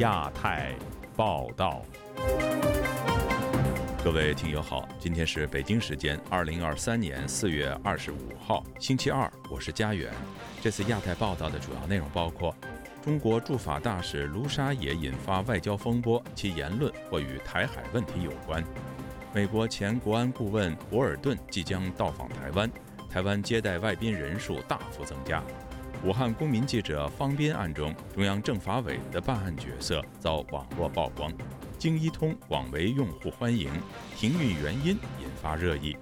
亚太报道。各位听友好，今天是北京时间二零二三年四月二十五号，星期二，我是佳远。这次亚太报道的主要内容包括：中国驻法大使卢沙野引发外交风波，其言论或与台海问题有关；美国前国安顾问博尔顿即将到访台湾，台湾接待外宾人数大幅增加；武汉公民记者方斌案中，中央政法委的办案角色遭网络曝光。京一通广为用户欢迎，停运原因引发热议。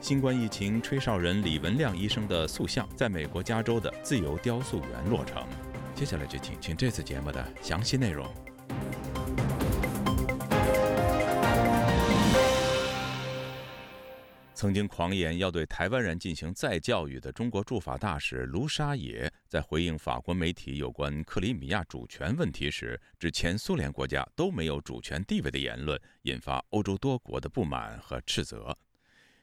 新冠疫情吹哨人李文亮医生的塑像在美国加州的自由雕塑园落成。接下来就请听这次节目的详细内容。曾经狂言要对台湾人进行再教育的中国驻法大使卢沙野，在回应法国媒体有关克里米亚主权问题时，指前苏联国家都没有主权地位的言论，引发欧洲多国的不满和斥责。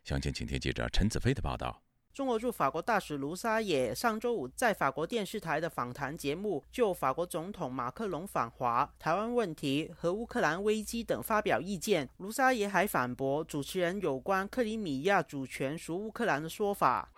详情，请听记者陈子飞的报道。中国驻法国大使卢沙野上周五在法国电视台的访谈节目，就法国总统马克龙访华、台湾问题和乌克兰危机等发表意见。卢沙野还反驳主持人有关克里米亚主权属乌克兰的说法。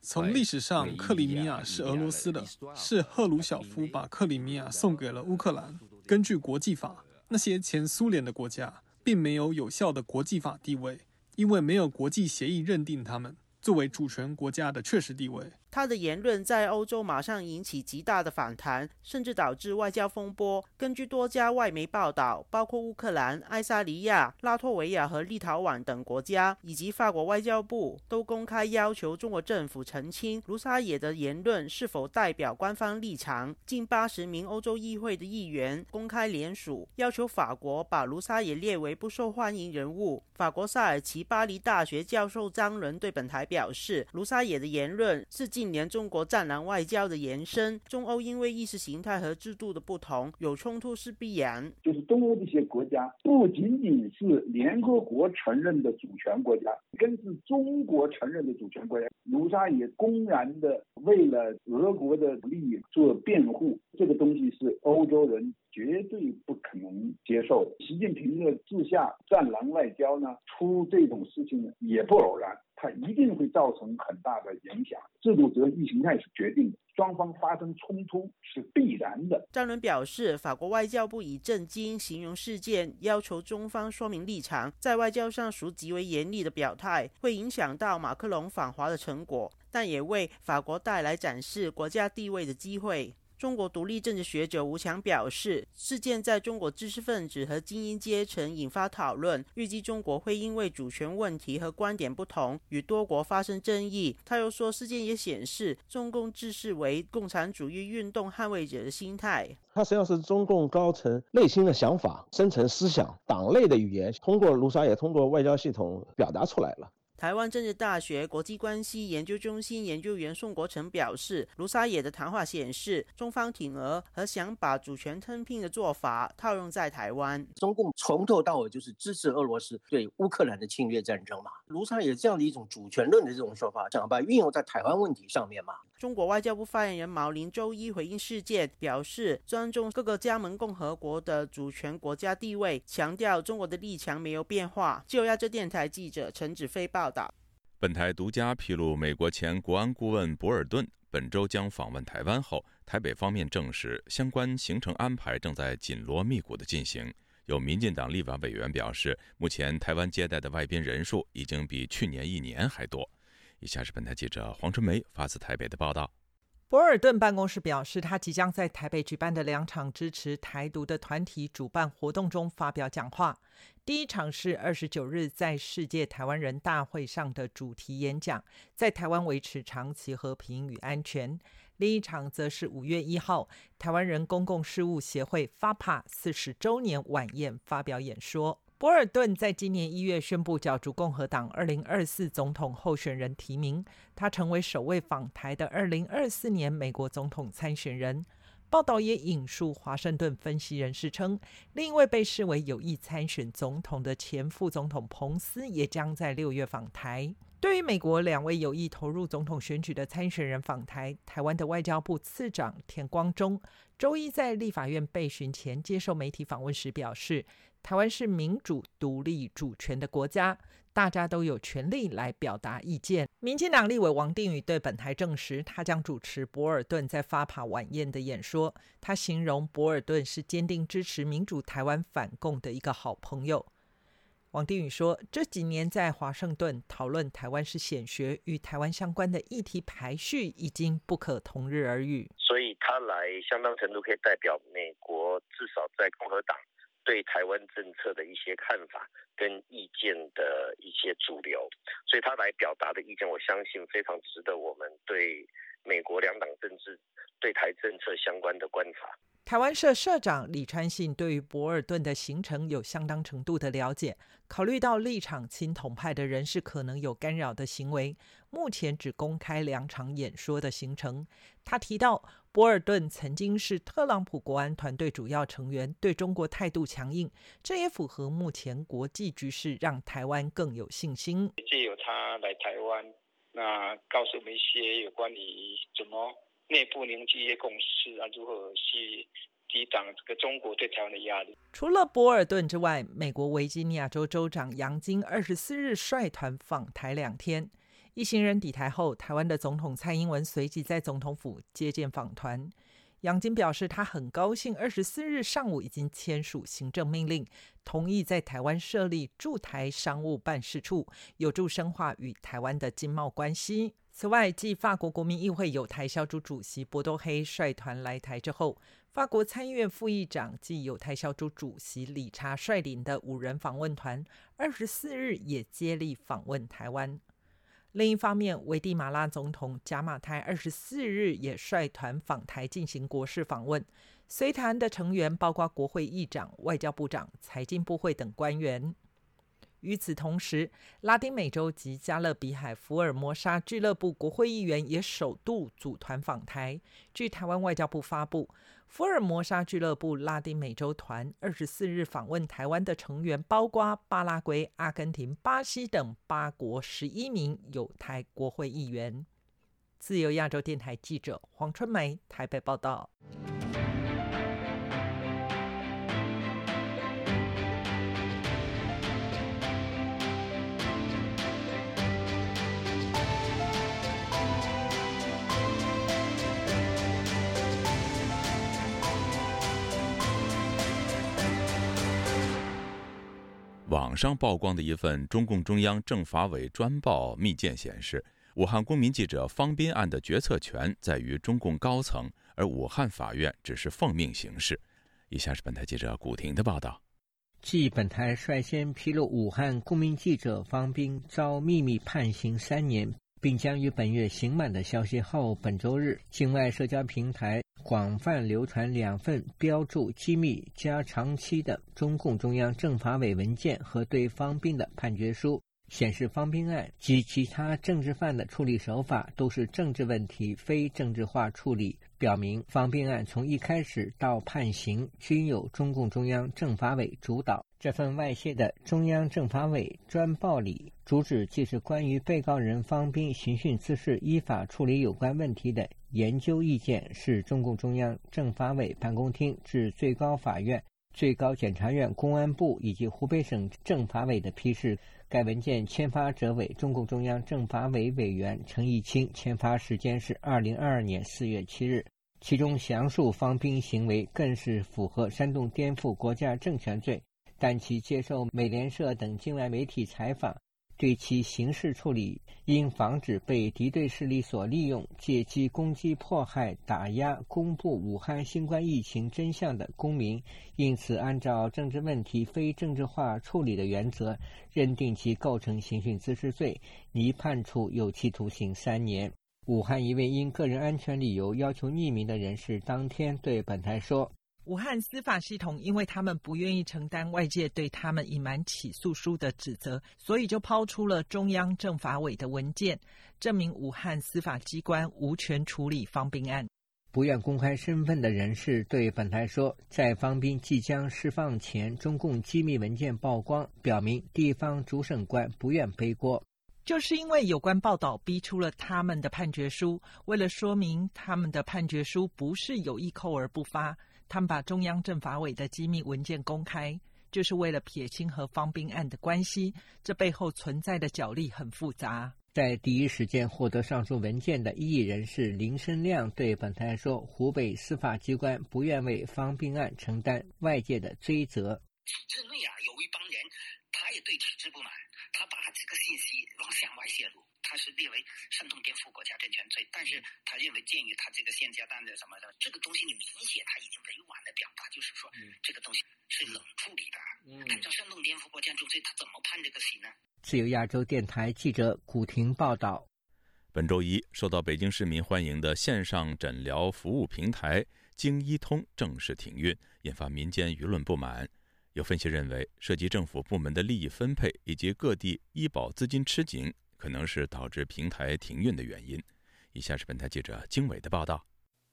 从历史上，克里米亚是俄罗斯的，是赫鲁晓夫把克里米亚送给了乌克兰。根据国际法，那些前苏联的国家并没有有效的国际法地位。因为没有国际协议认定他们作为主权国家的确实地位。他的言论在欧洲马上引起极大的反弹，甚至导致外交风波。根据多家外媒报道，包括乌克兰、爱沙尼亚、拉脱维亚和立陶宛等国家，以及法国外交部，都公开要求中国政府澄清卢沙野的言论是否代表官方立场。近八十名欧洲议会的议员公开联署，要求法国把卢沙野列为不受欢迎人物。法国萨尔奇巴黎大学教授张伦对本台表示，卢沙野的言论是近近年中国战狼外交的延伸，中欧因为意识形态和制度的不同有冲突是必然。就是东欧这些国家不仅仅是联合国承认的主权国家，更是中国承认的主权国家。卢沙也公然的为了俄国的利益做辩护，这个东西是欧洲人绝对不可能接受。习近平的治下战狼外交呢，出这种事情也不偶然。它一定会造成很大的影响，制度则意识形态是决定的，双方发生冲突是必然的。张伦表示，法国外交部以震惊形容事件，要求中方说明立场，在外交上属极为严厉的表态，会影响到马克龙访华的成果，但也为法国带来展示国家地位的机会。中国独立政治学者吴强表示，事件在中国知识分子和精英阶层引发讨论，预计中国会因为主权问题和观点不同与多国发生争议。他又说，事件也显示中共自视为共产主义运动捍卫者的心态。它实际上是中共高层内心的想法、深层思想、党内的语言，通过卢沙也通过外交系统表达出来了。台湾政治大学国际关系研究中心研究员宋国成表示，卢沙野的谈话显示，中方挺俄和想把主权吞并的做法套用在台湾。中共从头到尾就是支持俄罗斯对乌克兰的侵略战争嘛。卢沙野这样的一种主权论的这种说法，想把运用在台湾问题上面嘛。中国外交部发言人毛林周一回应事件，表示尊重各个加盟共和国的主权国家地位，强调中国的立场没有变化。就亚洲电台记者陈子飞。报道。本台独家披露，美国前国安顾问博尔顿本周将访问台湾后，台北方面证实相关行程安排正在紧锣密鼓的进行。有民进党立法委员表示，目前台湾接待的外宾人数已经比去年一年还多。以下是本台记者黄春梅发自台北的报道。博尔顿办公室表示，他即将在台北举办的两场支持台独的团体主办活动中发表讲话。第一场是二十九日在世界台湾人大会上的主题演讲，在台湾维持长期和平与安全。另一场则是五月一号台湾人公共事务协会发帕四十周年晚宴发表演说。博尔顿在今年一月宣布角逐共和党二零二四总统候选人提名，他成为首位访台的二零二四年美国总统参选人。报道也引述华盛顿分析人士称，另一位被视为有意参选总统的前副总统彭斯也将在六月访台。对于美国两位有意投入总统选举的参选人访台，台湾的外交部次长田光中周一在立法院备询前接受媒体访问时表示，台湾是民主、独立、主权的国家，大家都有权利来表达意见。民进党立委王定宇对本台证实，他将主持博尔顿在发帕晚宴的演说。他形容博尔顿是坚定支持民主台湾反共的一个好朋友。王定宇说：“这几年在华盛顿讨论台湾是显学与台湾相关的议题排序，已经不可同日而语。所以他来相当程度可以代表美国，台湾政策的一些看法跟意见的一些主流。所以他来表达的意见，我相信非常值得我们对美国两党政治对台政策相关的观察。”台湾社社长李川信对于博尔顿的行程有相当程度的了解，考虑到立场亲统派的人士可能有干扰的行为，目前只公开两场演说的行程。他提到，博尔顿曾经是特朗普国安团队主要成员，对中国态度强硬，这也符合目前国际局势，让台湾更有信心。借由他来台湾，那告诉我们一些有关于怎么。内部凝聚一些共识啊，如何去抵挡这个中国对台湾的压力？除了博尔顿之外，美国维吉尼亚州州长杨金二十四日率团访台两天。一行人抵台后，台湾的总统蔡英文随即在总统府接见访团。杨金表示，他很高兴二十四日上午已经签署行政命令，同意在台湾设立驻台商务办事处，有助深化与台湾的经贸关系。此外，继法国国民议会有台小组主席博多黑率团来台之后，法国参议院副议长暨有台小组主席理查率领的五人访问团，二十四日也接力访问台湾。另一方面，危地马拉总统贾马泰二十四日也率团访台进行国事访问，随团的成员包括国会议长、外交部长、财经部会等官员。与此同时，拉丁美洲及加勒比海福尔摩沙俱乐部国会议员也首度组团访台。据台湾外交部发布，福尔摩沙俱乐部拉丁美洲团二十四日访问台湾的成员包括巴拉圭、阿根廷、巴西等八国十一名有台国会议员。自由亚洲电台记者黄春梅台北报道。网上曝光的一份中共中央政法委专报密件显示，武汉公民记者方斌案的决策权在于中共高层，而武汉法院只是奉命行事。以下是本台记者古婷的报道。继本台率先披露武汉公民记者方斌遭秘密判刑三年，并将于本月刑满的消息后，本周日，境外社交平台。广泛流传两份标注机密加长期的中共中央政法委文件和对方斌的判决书，显示方斌案及其他政治犯的处理手法都是政治问题，非政治化处理，表明方斌案从一开始到判刑均由中共中央政法委主导。这份外泄的中央政法委专报里，主旨既是关于被告人方斌刑讯滋事依法处理有关问题的。研究意见是中共中央政法委办公厅至最高法院、最高检察院、公安部以及湖北省政法委的批示。该文件签发者为中共中央政法委委员陈毅清，签发时间是二零二二年四月七日。其中详述方兵行为更是符合煽动颠覆国家政权罪，但其接受美联社等境外媒体采访。对其刑事处理，应防止被敌对势力所利用，借机攻击、迫害、打压公布武汉新冠疫情真相的公民。因此，按照政治问题非政治化处理的原则，认定其构成刑讯滋事罪，拟判处有期徒刑三年。武汉一位因个人安全理由要求匿名的人士，当天对本台说。武汉司法系统，因为他们不愿意承担外界对他们隐瞒起诉书的指责，所以就抛出了中央政法委的文件，证明武汉司法机关无权处理方斌案。不愿公开身份的人士对本台说，在方斌即将释放前，中共机密文件曝光，表明地方主审官不愿背锅。就是因为有关报道逼出了他们的判决书。为了说明他们的判决书不是有意扣而不发，他们把中央政法委的机密文件公开，就是为了撇清和方斌案的关系。这背后存在的角力很复杂。在第一时间获得上述文件的异议人士林生亮对本台说：“湖北司法机关不愿为方斌案承担外界的追责。体制内啊，有一帮人，他也对体制不满。”他把这个信息往向外泄露，他是列为煽动颠覆国家政权罪，但是他认为鉴于他这个现阶段的什么的这个东西，你明显他已经委婉的表达，就是说这个东西是冷处理的。按照煽动颠覆国家政权罪，他怎么判这个刑呢？自由亚洲电台记者古婷报道。本周一，受到北京市民欢迎的线上诊疗服务平台京医通正式停运，引发民间舆论不满。有分析认为，涉及政府部门的利益分配以及各地医保资金吃紧，可能是导致平台停运的原因。以下是本台记者经纬的报道。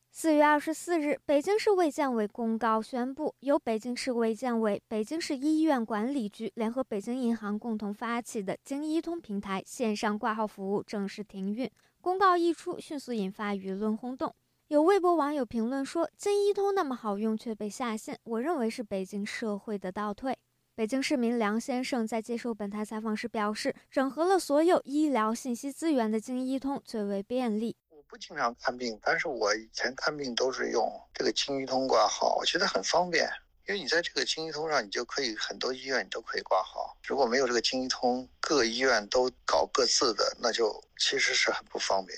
四月二十四日，北京市卫健委公告宣布，由北京市卫健委、北京市医院管理局联合北京银行共同发起的京医通平台线上挂号服务正式停运。公告一出，迅速引发舆论轰动。有微博网友评论说：“京医通那么好用却被下线，我认为是北京社会的倒退。”北京市民梁先生在接受本台采访时表示：“整合了所有医疗信息资源的京医通最为便利。我不经常看病，但是我以前看病都是用这个京医通挂号，我觉得很方便。因为你在这个京医通上，你就可以很多医院你都可以挂号。如果没有这个京医通，各医院都搞各自的，那就其实是很不方便。”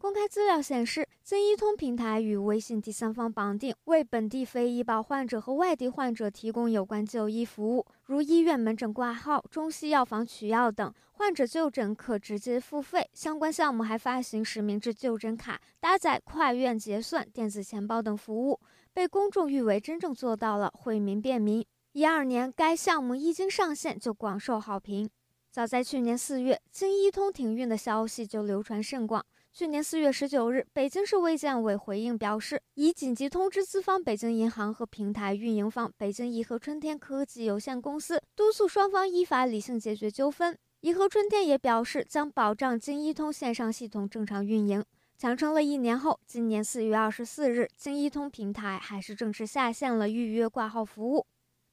公开资料显示，京医通平台与微信第三方绑定，为本地非医保患者和外地患者提供有关就医服务，如医院门诊挂号、中西药房取药等。患者就诊可直接付费。相关项目还发行实名制就诊卡、搭载跨院结算、电子钱包等服务，被公众誉为真正做到了惠民便民。一二年，该项目一经上线就广受好评。早在去年四月，京医通停运的消息就流传甚广。去年四月十九日，北京市卫健委回应表示，已紧急通知资方北京银行和平台运营方北京颐和春天科技有限公司，督促双方依法理性解决纠纷。颐和春天也表示，将保障京医通线上系统正常运营。强撑了一年后，今年四月二十四日，京医通平台还是正式下线了预约挂号服务。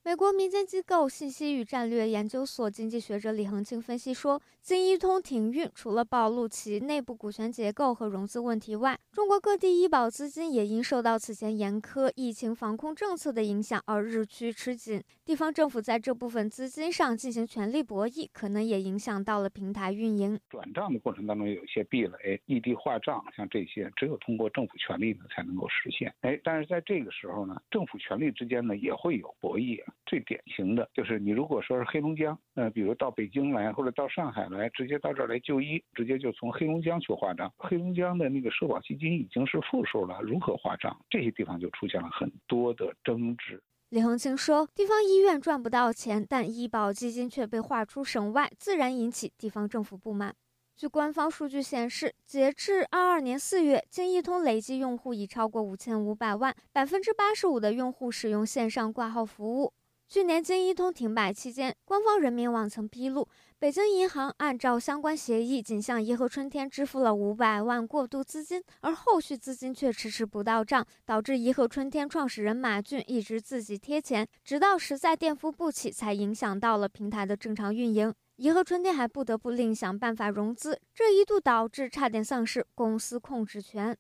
美国民间机构信息与战略研究所经济学者李恒清分析说，京医通停运除了暴露其内部股权结构和融资问题外，中国各地医保资金也因受到此前严苛疫情防控政策的影响而日趋吃紧。地方政府在这部分资金上进行权力博弈，可能也影响到了平台运营。转账的过程当中有一些壁垒，异地划账，像这些只有通过政府权力呢才能够实现。哎，但是在这个时候呢，政府权力之间呢也会有博弈。最典型的就是你如果说是黑龙江，呃，比如到北京来或者到上海来，直接到这儿来就医，直接就从黑龙江去划账。黑龙江的那个社保基金已经是负数了，如何划账？这些地方就出现了很多的争执。李恒清说，地方医院赚不到钱，但医保基金却被划出省外，自然引起地方政府不满。据官方数据显示，截至二二年四月，京医通累计用户已超过五千五百万，百分之八十五的用户使用线上挂号服务。去年京一通停摆期间，官方人民网曾披露，北京银行按照相关协议，仅向颐和春天支付了五百万过渡资金，而后续资金却迟迟不到账，导致颐和春天创始人马骏一直自己贴钱，直到实在垫付不起，才影响到了平台的正常运营。颐和春天还不得不另想办法融资，这一度导致差点丧失公司控制权。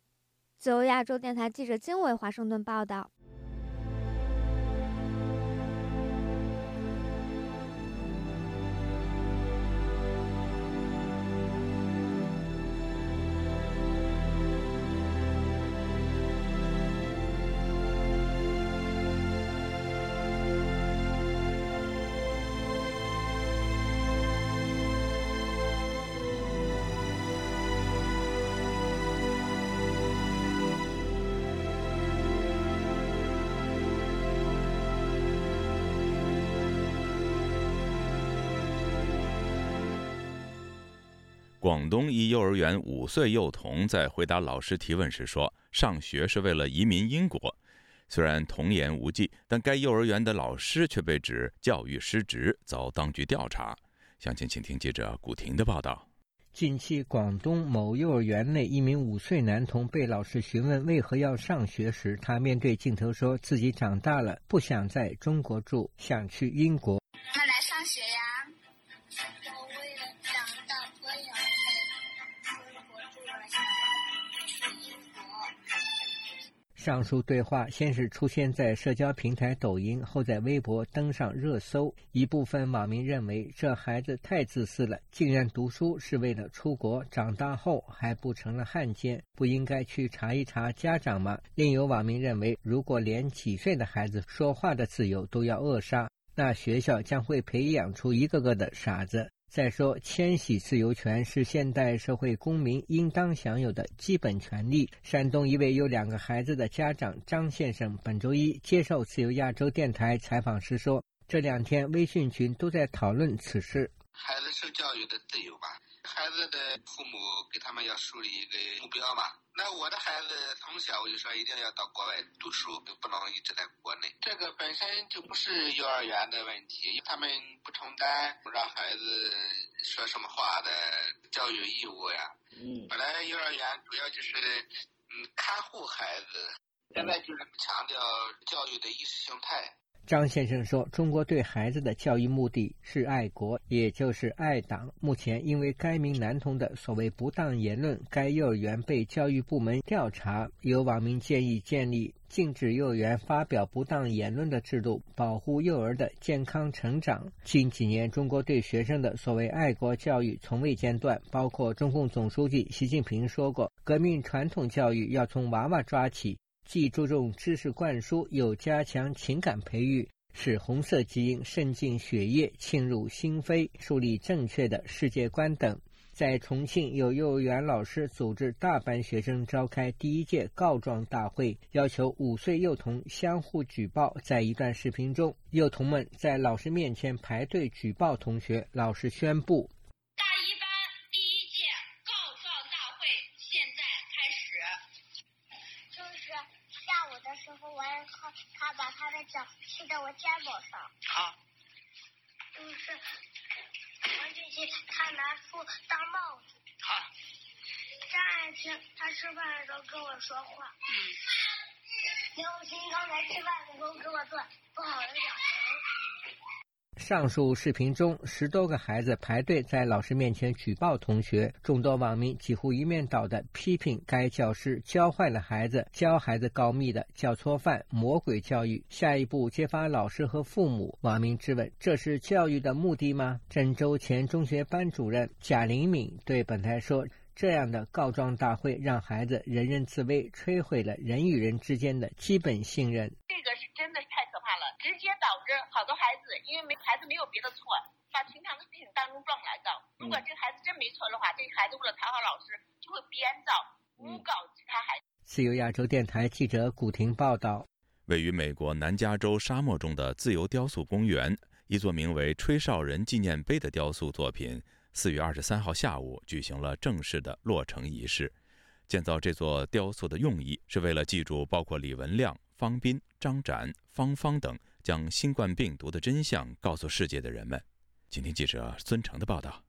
自由亚洲电台记者金伟华盛顿报道。广东一幼儿园五岁幼童在回答老师提问时说：“上学是为了移民英国。”虽然童言无忌，但该幼儿园的老师却被指教育失职，遭当局调查。详情，请听记者古婷的报道。近期，广东某幼儿园内一名五岁男童被老师询问为何要上学时，他面对镜头说自己长大了，不想在中国住，想去英国。上述对话先是出现在社交平台抖音，后在微博登上热搜。一部分网民认为这孩子太自私了，竟然读书是为了出国，长大后还不成了汉奸，不应该去查一查家长吗？另有网民认为，如果连几岁的孩子说话的自由都要扼杀，那学校将会培养出一个个的傻子。再说，迁徙自由权是现代社会公民应当享有的基本权利。山东一位有两个孩子的家长张先生本周一接受自由亚洲电台采访时说：“这两天微信群都在讨论此事。孩子受教育的自由吧。”孩子的父母给他们要树立一个目标嘛？那我的孩子从小我就说一定要到国外读书，不能一直在国内。这个本身就不是幼儿园的问题，他们不承担让孩子说什么话的教育义务呀。嗯。本来幼儿园主要就是嗯看护孩子，现在就是强调教育的意识形态。张先生说：“中国对孩子的教育目的是爱国，也就是爱党。目前，因为该名男童的所谓不当言论，该幼儿园被教育部门调查。有网民建议建立禁止幼儿园发表不当言论的制度，保护幼儿的健康成长。近几年，中国对学生的所谓爱国教育从未间断。包括中共总书记习近平说过，革命传统教育要从娃娃抓起。”既注重知识灌输，又加强情感培育，使红色基因渗进血液、沁入心扉，树立正确的世界观等。在重庆，有幼儿园老师组织大班学生召开第一届告状大会，要求五岁幼童相互举报。在一段视频中，幼童们在老师面前排队举报同学，老师宣布。骑在我肩膀上。好。就是王俊奇，他拿书当帽子。好。张爱萍，他吃饭的时候跟我说话。嗯。刘星刚才吃饭的时候跟我做不好的表情。上述视频中，十多个孩子排队在老师面前举报同学，众多网民几乎一面倒的批评该教师教坏了孩子，教孩子告密的教错犯，魔鬼教育。下一步揭发老师和父母。网民质问：这是教育的目的吗？郑州前中学班主任贾玲敏对本台说。这样的告状大会让孩子人人自危，摧毁了人与人之间的基本信任。这个是真的太可怕了，直接导致好多孩子因为没孩子没有别的错，把平常的事情当中状来告。如果这孩子真没错的话，这孩子为了讨好老师，就会编造诬告其他孩子。自由亚洲电台记者古婷报道。位于美国南加州沙漠中的自由雕塑公园，一座名为“吹哨人纪念碑”的雕塑作品。四月二十三号下午举行了正式的落成仪式。建造这座雕塑的用意是为了记住包括李文亮、方斌、张展、方方等将新冠病毒的真相告诉世界的人们。请听记者孙成的报道。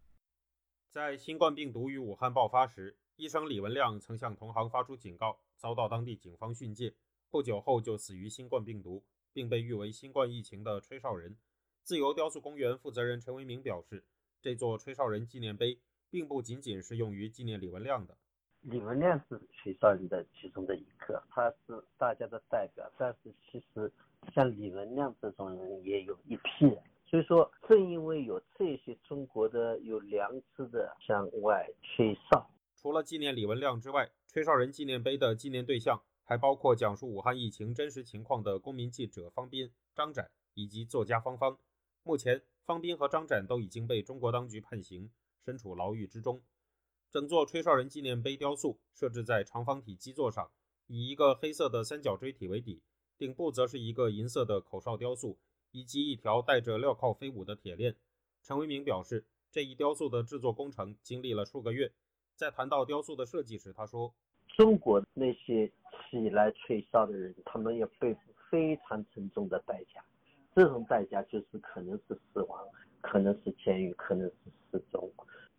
在新冠病毒于武汉爆发时，医生李文亮曾向同行发出警告，遭到当地警方训诫。不久后就死于新冠病毒，并被誉为新冠疫情的吹哨人。自由雕塑公园负责人陈为明表示。这座吹哨人纪念碑并不仅仅是用于纪念李文亮的。李文亮是吹哨人的其中的一个，他是大家的代表。但是其实像李文亮这种人也有一批人，所以说正因为有这些中国的有良知的向外吹哨。除了纪念李文亮之外，吹哨人纪念碑的纪念对象还包括讲述武汉疫情真实情况的公民记者方斌、张展以及作家方方。目前。方斌和张展都已经被中国当局判刑，身处牢狱之中。整座吹哨人纪念碑雕塑设置在长方体基座上，以一个黑色的三角锥体为底，顶部则是一个银色的口哨雕塑，以及一条带着镣铐飞舞的铁链。陈为民表示，这一雕塑的制作工程经历了数个月。在谈到雕塑的设计时，他说：“中国那些起来吹哨的人，他们要背负非常沉重的代价。”这种代价就是可能是死亡，可能是监狱，可能是失踪。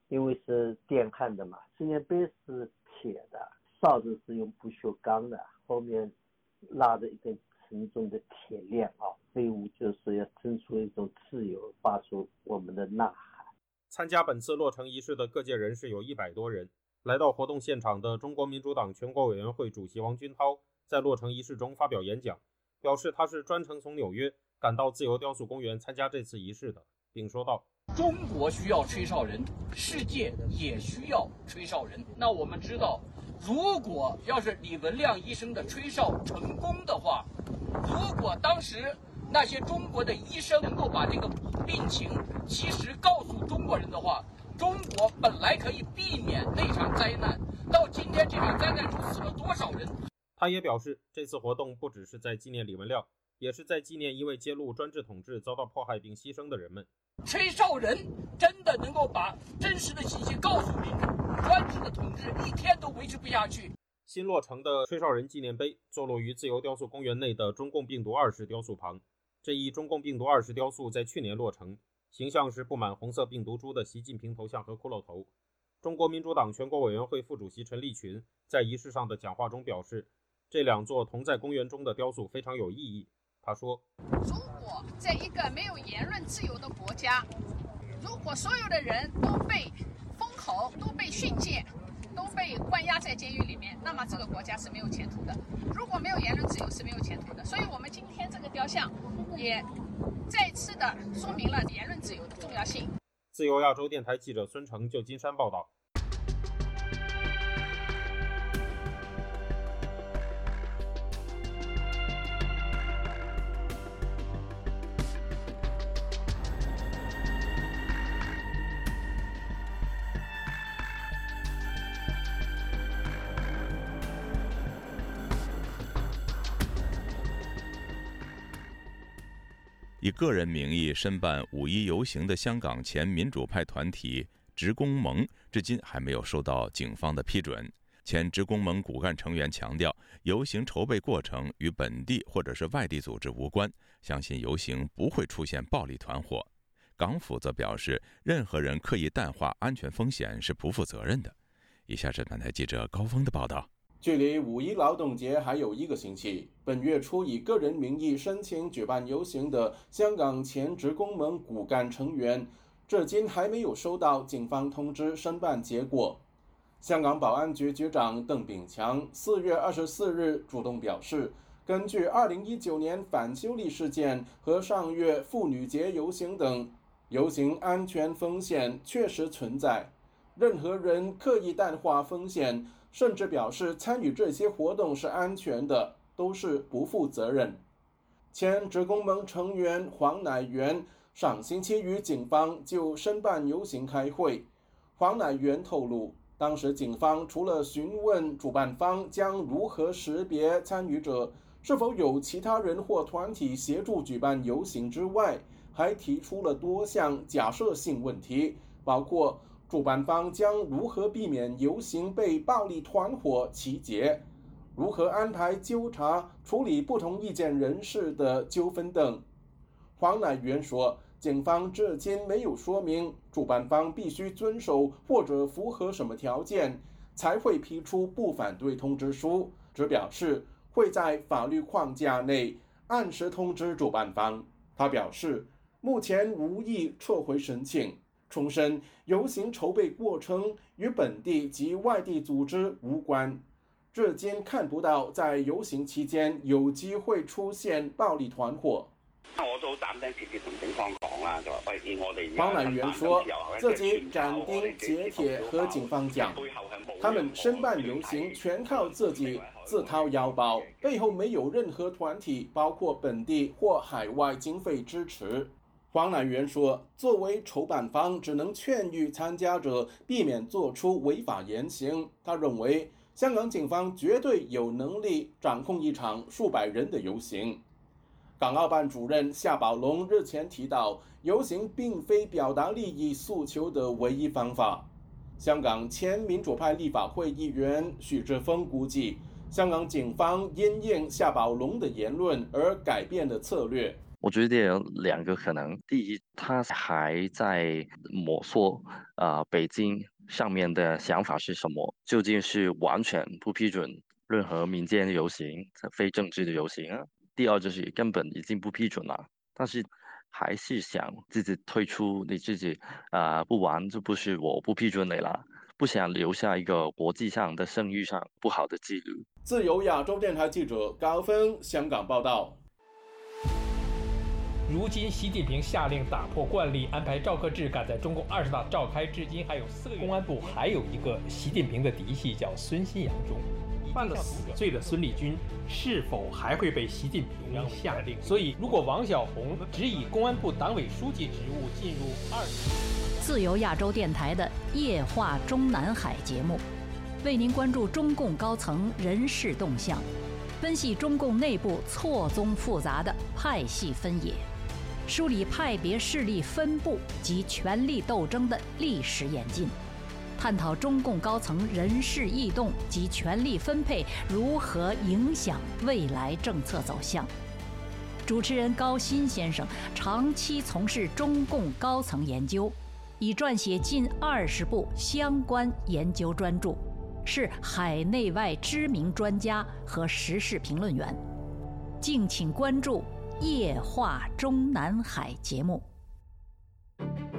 因为是电焊的嘛，纪念碑是铁的，哨子是用不锈钢的，后面拉着一根沉重的铁链啊，队伍就是要争出一种自由，发出我们的呐喊。参加本次落成仪式的各界人士有一百多人。来到活动现场的中国民主党全国委员会主席王军涛在落成仪式中发表演讲，表示他是专程从纽约赶到自由雕塑公园参加这次仪式的，并说道：“中国需要吹哨人，世界也需要吹哨人。那我们知道，如果要是李文亮医生的吹哨成功的话，如果当时那些中国的医生能够把这个病情及时告诉中国人的话。”中国本来可以避免那场灾难，到今天这场灾难中死了多少人？他也表示，这次活动不只是在纪念李文亮，也是在纪念一位揭露专制统治遭到迫害并牺牲的人们。吹哨人真的能够把真实的信息告诉民众，专制的统治一天都维持不下去。新落成的吹哨人纪念碑坐落于自由雕塑公园内的中共病毒二世雕塑旁。这一中共病毒二世雕塑在去年落成。形象是布满红色病毒株的习近平头像和骷髅头。中国民主党全国委员会副主席陈立群在仪式上的讲话中表示，这两座同在公园中的雕塑非常有意义。他说：“如果在一个没有言论自由的国家，如果所有的人都被封口、都被训诫、都被关押在监狱里面，那么这个国家是没有前途的。如果没有言论自由，是没有前途的。所以，我们今天这个雕像也。”再次的说明了言论自由的重要性。自由亚洲电台记者孙成，旧金山报道。个人名义申办五一游行的香港前民主派团体职工盟，至今还没有收到警方的批准。前职工盟骨干成员强调，游行筹备过程与本地或者是外地组织无关，相信游行不会出现暴力团伙。港府则表示，任何人刻意淡化安全风险是不负责任的。以下是本台记者高峰的报道。距离五一劳动节还有一个星期，本月初以个人名义申请举办游行的香港前职工盟骨干成员，至今还没有收到警方通知申办结果。香港保安局局长邓炳强四月二十四日主动表示，根据二零一九年反修例事件和上月妇女节游行等，游行安全风险确实存在，任何人刻意淡化风险。甚至表示参与这些活动是安全的，都是不负责任。前职工盟成员黄乃元上星期与警方就申办游行开会。黄乃元透露，当时警方除了询问主办方将如何识别参与者，是否有其他人或团体协助举办游行之外，还提出了多项假设性问题，包括。主办方将如何避免游行被暴力团伙集结？如何安排纠察处理不同意见人士的纠纷等？黄乃元说，警方至今没有说明主办方必须遵守或者符合什么条件才会批出不反对通知书，只表示会在法律框架内按时通知主办方。他表示，目前无意撤回申请。重申，游行筹备过程与本地及外地组织无关，至今看不到在游行期间有机会出现暴力团伙。方讲啦，就话喂，我哋黄乃元说自己斩钉截铁和警方讲，他们申办游行全靠自己自掏腰包，背后没有任何团体，包括本地或海外经费支持。黄乃元说：“作为筹办方，只能劝喻参加者避免做出违法言行。他认为，香港警方绝对有能力掌控一场数百人的游行。”港澳办主任夏宝龙日前提到，游行并非表达利益诉求的唯一方法。香港前民主派立法会议员许志峰估计，香港警方因应夏宝龙的言论而改变了策略。我觉得有两个可能，第一，他还在摸索啊，北京上面的想法是什么？究竟是完全不批准任何民间游行、非政治的游行啊？第二就是根本已经不批准了，但是还是想自己退出，你自己啊不玩就不是我不批准你了，不想留下一个国际上的声誉上不好的记录。自由亚洲电台记者高峰香港报道。如今，习近平下令打破惯例，安排赵克志赶在中共二十大召开至今还有四个月。公安部还有一个习近平的嫡系，叫孙新阳中。犯了死罪的孙立军是否还会被习近平下令？所以，如果王小红只以公安部党委书记职务进入二，自由亚洲电台的夜话中南海节目，为您关注中共高层人事动向，分析中共内部错综复杂的派系分野。梳理派别势力分布及权力斗争的历史演进，探讨中共高层人事异动及权力分配如何影响未来政策走向。主持人高鑫先生长期从事中共高层研究，已撰写近二十部相关研究专著，是海内外知名专家和时事评论员。敬请关注。夜话中南海节目，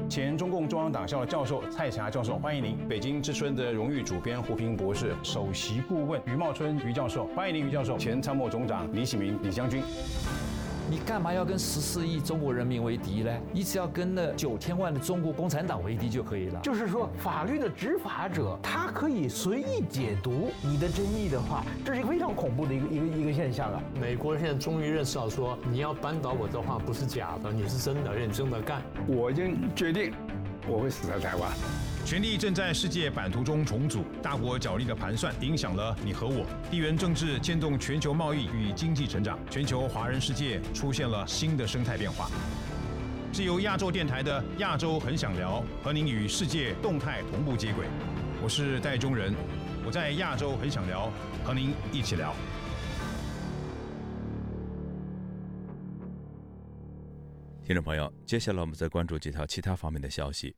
前中共中央党校教授蔡霞教授，欢迎您；北京之春的荣誉主编胡平博士，首席顾问于茂春于教授，欢迎您于教授；前参谋总长李启明李将军。你干嘛要跟十四亿中国人民为敌呢？你只要跟那九千万的中国共产党为敌就可以了。就是说，法律的执法者他可以随意解读你的争议的话，这是一个非常恐怖的一个一个一个现象啊！美国人现在终于认识到，说你要扳倒我的话不是假的，你是真的认真的干。我已经决定，我会死在台湾。权力正在世界版图中重组，大国角力的盘算影响了你和我。地缘政治牵动全球贸易与经济成长，全球华人世界出现了新的生态变化。是由亚洲电台的亚洲很想聊，和您与世界动态同步接轨。我是戴中仁，我在亚洲很想聊，和您一起聊。听众朋友，接下来我们再关注几条其他方面的消息。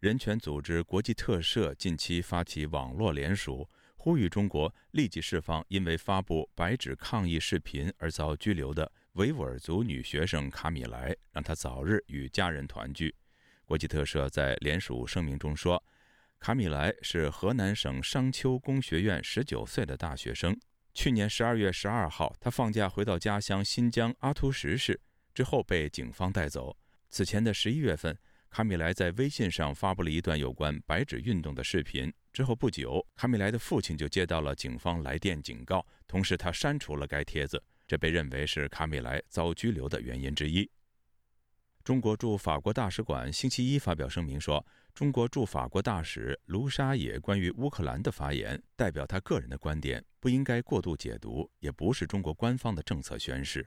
人权组织国际特赦近期发起网络联署，呼吁中国立即释放因为发布白纸抗议视频而遭拘留的维吾尔族女学生卡米莱，让她早日与家人团聚。国际特赦在联署声明中说，卡米莱是河南省商丘工学院十九岁的大学生。去年十二月十二号，他放假回到家乡新疆阿图什市，之后被警方带走。此前的十一月份。卡米莱在微信上发布了一段有关白纸运动的视频，之后不久，卡米莱的父亲就接到了警方来电警告，同时他删除了该帖子，这被认为是卡米莱遭拘留的原因之一。中国驻法国大使馆星期一发表声明说，中国驻法国大使卢沙野关于乌克兰的发言代表他个人的观点，不应该过度解读，也不是中国官方的政策宣示。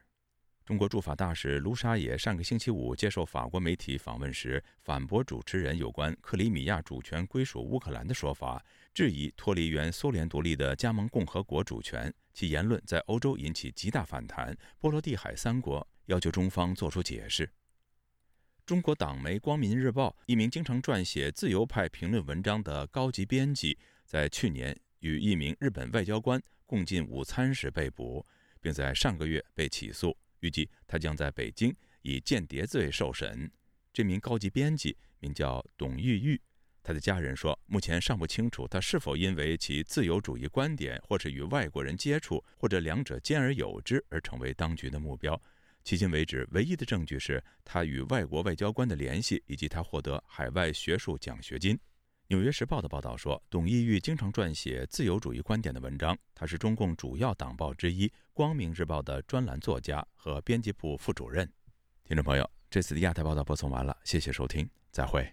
中国驻法大使卢沙野上个星期五接受法国媒体访问时，反驳主持人有关克里米亚主权归属乌克兰的说法，质疑脱离原苏联独立的加盟共和国主权。其言论在欧洲引起极大反弹。波罗的海三国要求中方作出解释。中国党媒《光明日报》一名经常撰写自由派评论文章的高级编辑，在去年与一名日本外交官共进午餐时被捕，并在上个月被起诉。预计他将在北京以间谍罪受审。这名高级编辑名叫董玉玉，他的家人说，目前尚不清楚他是否因为其自由主义观点，或是与外国人接触，或者两者兼而有之而成为当局的目标。迄今为止，唯一的证据是他与外国外交官的联系，以及他获得海外学术奖学金。《纽约时报》的报道说，董毅玉经常撰写自由主义观点的文章。他是中共主要党报之一《光明日报》的专栏作家和编辑部副主任。听众朋友，这次的亚太报道播送完了，谢谢收听，再会。